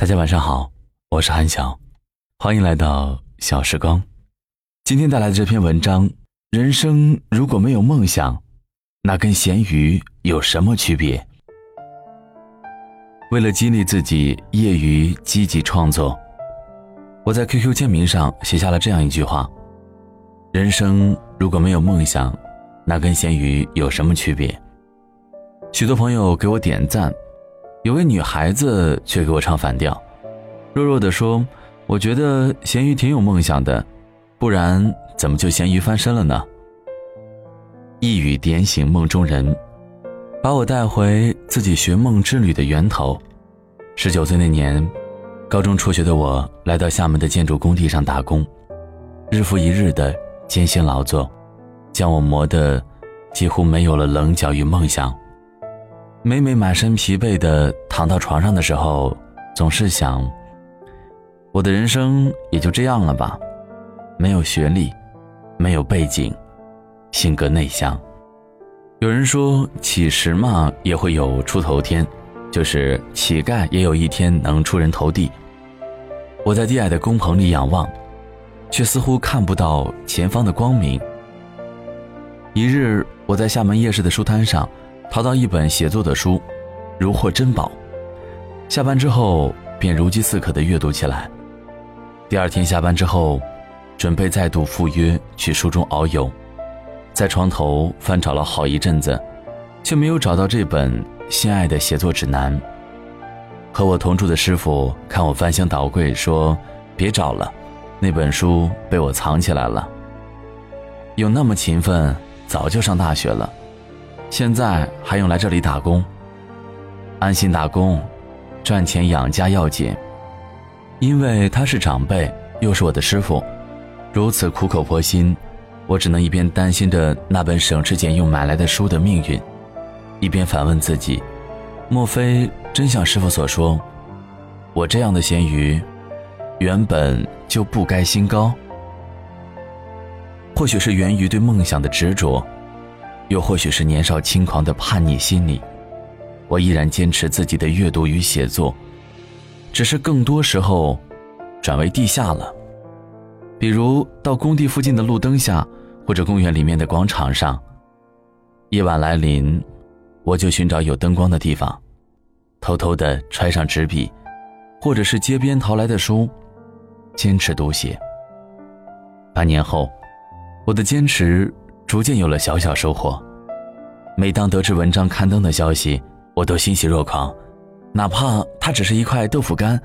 大家晚上好，我是韩晓，欢迎来到小时光。今天带来的这篇文章：人生如果没有梦想，那跟咸鱼有什么区别？为了激励自己业余积极创作，我在 QQ 签名上写下了这样一句话：人生如果没有梦想，那跟咸鱼有什么区别？许多朋友给我点赞。有位女孩子却给我唱反调，弱弱的说：“我觉得咸鱼挺有梦想的，不然怎么就咸鱼翻身了呢？”一语点醒梦中人，把我带回自己寻梦之旅的源头。十九岁那年，高中辍学的我来到厦门的建筑工地上打工，日复一日的艰辛劳作，将我磨得几乎没有了棱角与梦想。每每满身疲惫的躺到床上的时候，总是想：我的人生也就这样了吧，没有学历，没有背景，性格内向。有人说，乞食嘛也会有出头天，就是乞丐也有一天能出人头地。我在低矮的工棚里仰望，却似乎看不到前方的光明。一日，我在厦门夜市的书摊上。淘到一本写作的书，如获珍宝。下班之后便如饥似渴地阅读起来。第二天下班之后，准备再度赴约去书中遨游，在床头翻找了好一阵子，却没有找到这本心爱的写作指南。和我同住的师傅看我翻箱倒柜，说：“别找了，那本书被我藏起来了。有那么勤奋，早就上大学了。”现在还用来这里打工，安心打工，赚钱养家要紧。因为他是长辈，又是我的师傅，如此苦口婆心，我只能一边担心着那本省吃俭用买来的书的命运，一边反问自己：莫非真像师傅所说，我这样的咸鱼，原本就不该心高？或许是源于对梦想的执着。又或许是年少轻狂的叛逆心理，我依然坚持自己的阅读与写作，只是更多时候转为地下了。比如到工地附近的路灯下，或者公园里面的广场上。夜晚来临，我就寻找有灯光的地方，偷偷的揣上纸笔，或者是街边淘来的书，坚持读写。半年后，我的坚持。逐渐有了小小收获。每当得知文章刊登的消息，我都欣喜若狂，哪怕它只是一块豆腐干，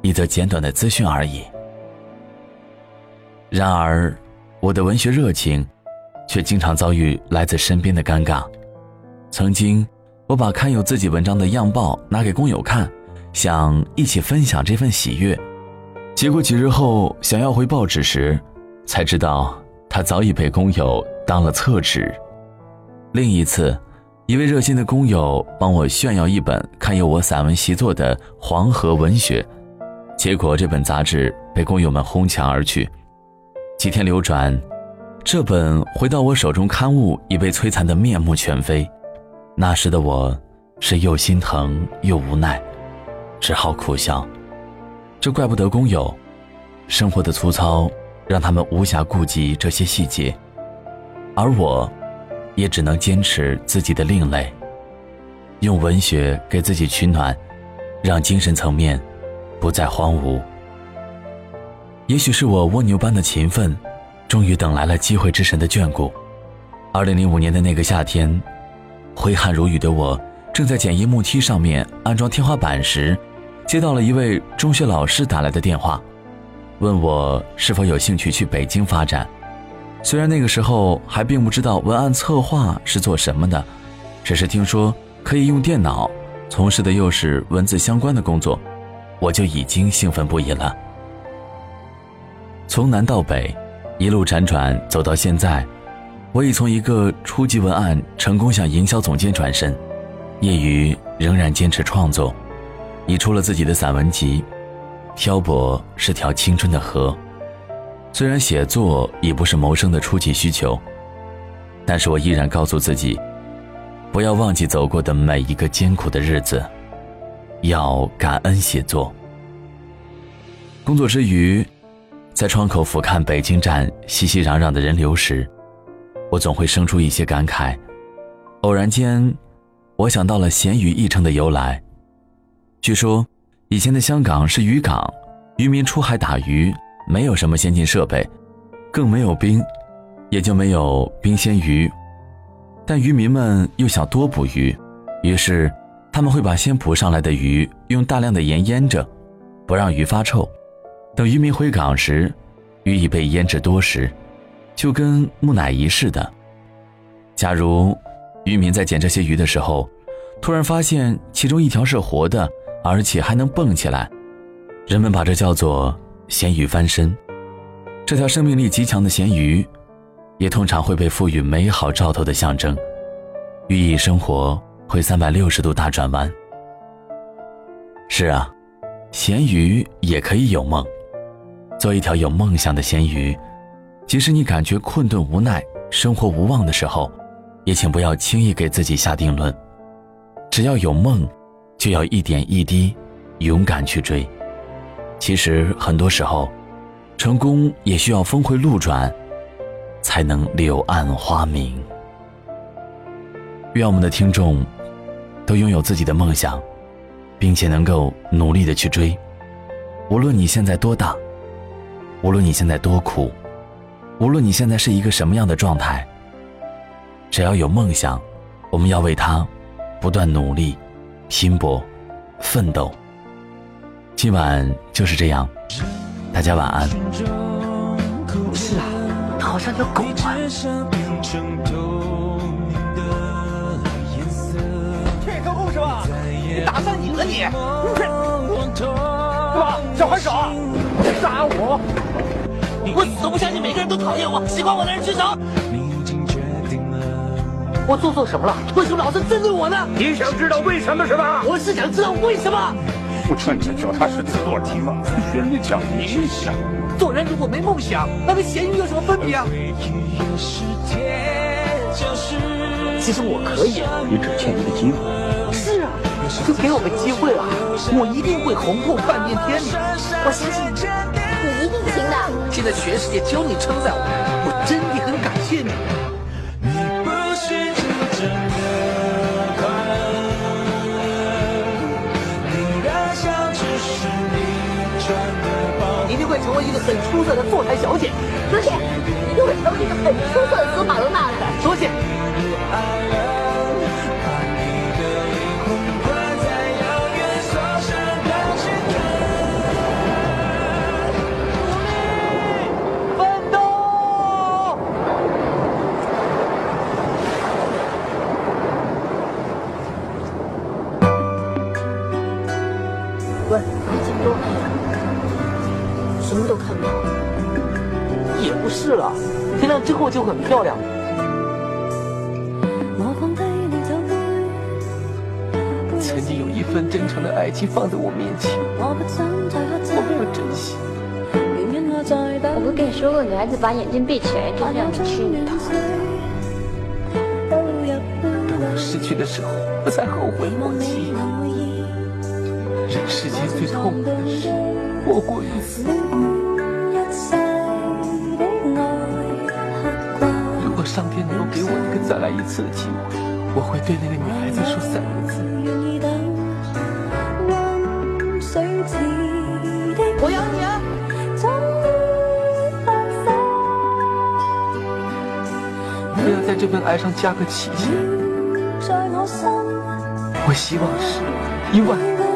一则简短的资讯而已。然而，我的文学热情，却经常遭遇来自身边的尴尬。曾经，我把刊有自己文章的样报拿给工友看，想一起分享这份喜悦，结果几日后想要回报纸时，才知道他早已被工友。当了厕纸。另一次，一位热心的工友帮我炫耀一本刊有我散文习作的《黄河文学》，结果这本杂志被工友们哄抢而去。几天流转，这本回到我手中刊物已被摧残得面目全非。那时的我，是又心疼又无奈，只好苦笑。这怪不得工友，生活的粗糙让他们无暇顾及这些细节。而我，也只能坚持自己的另类，用文学给自己取暖，让精神层面不再荒芜。也许是我蜗牛般的勤奋，终于等来了机会之神的眷顾。二零零五年的那个夏天，挥汗如雨的我，正在简易木梯上面安装天花板时，接到了一位中学老师打来的电话，问我是否有兴趣去北京发展。虽然那个时候还并不知道文案策划是做什么的，只是听说可以用电脑，从事的又是文字相关的工作，我就已经兴奋不已了。从南到北，一路辗转走到现在，我已从一个初级文案成功向营销总监转身，业余仍然坚持创作，已出了自己的散文集，《漂泊是条青春的河》。虽然写作已不是谋生的初级需求，但是我依然告诉自己，不要忘记走过的每一个艰苦的日子，要感恩写作，工作之余，在窗口俯瞰北京站熙熙攘攘的人流时，我总会生出一些感慨。偶然间，我想到了“咸鱼”一称的由来。据说，以前的香港是渔港，渔民出海打鱼，没有什么先进设备，更没有冰，也就没有冰鲜鱼。但渔民们又想多捕鱼，于是他们会把先捕上来的鱼用大量的盐腌着，不让鱼发臭。等渔民回港时，鱼已被腌制多时，就跟木乃伊似的。假如渔民在捡这些鱼的时候，突然发现其中一条是活的，而且还能蹦起来，人们把这叫做“咸鱼翻身”。这条生命力极强的咸鱼，也通常会被赋予美好兆头的象征，寓意生活会三百六十度大转弯。是啊，咸鱼也可以有梦。做一条有梦想的咸鱼，即使你感觉困顿无奈、生活无望的时候，也请不要轻易给自己下定论。只要有梦，就要一点一滴勇敢去追。其实很多时候，成功也需要峰回路转，才能柳暗花明。愿我们的听众都拥有自己的梦想，并且能够努力的去追。无论你现在多大。无论你现在多苦，无论你现在是一个什么样的状态，只要有梦想，我们要为他不断努力、拼搏、奋斗。今晚就是这样，大家晚安。不是啊，他好像条狗啊！这个故事吧，你打算赢了你？是吧？小还手，杀我！我死都不相信每个人都讨厌我，喜欢我的人举手。我做错什么了？为什么老是针对我呢？你想知道为什么是吧？我是想知道为什么。不穿着脚踏实地做题吗？学你讲理想。做人如果没梦想，那跟咸鱼有什么分别啊？其实我可以，你只欠一个机会。是啊，就给我个机会吧，我一定会红透半边天的。我相信你。你一定行的！现在全世界只有你称赞我，我真的很感谢你。一定会成为一个很出色的坐台小姐。多谢，一定会成为一个很出色的索马龙娜的。多谢。喂，不是了，天亮之后就很漂亮。曾经有一份真诚的爱情放在我面前，我没有珍惜。我不跟你说过，女孩子把眼睛闭起来就这样子吃你糖。等我失去的时候，我才后悔莫及。人世间最痛苦的事，莫过于此。我一个再来一次的机会，我会对那个女孩子说三个字：我要你啊！不要在这份爱上加个期限。我希望是一万。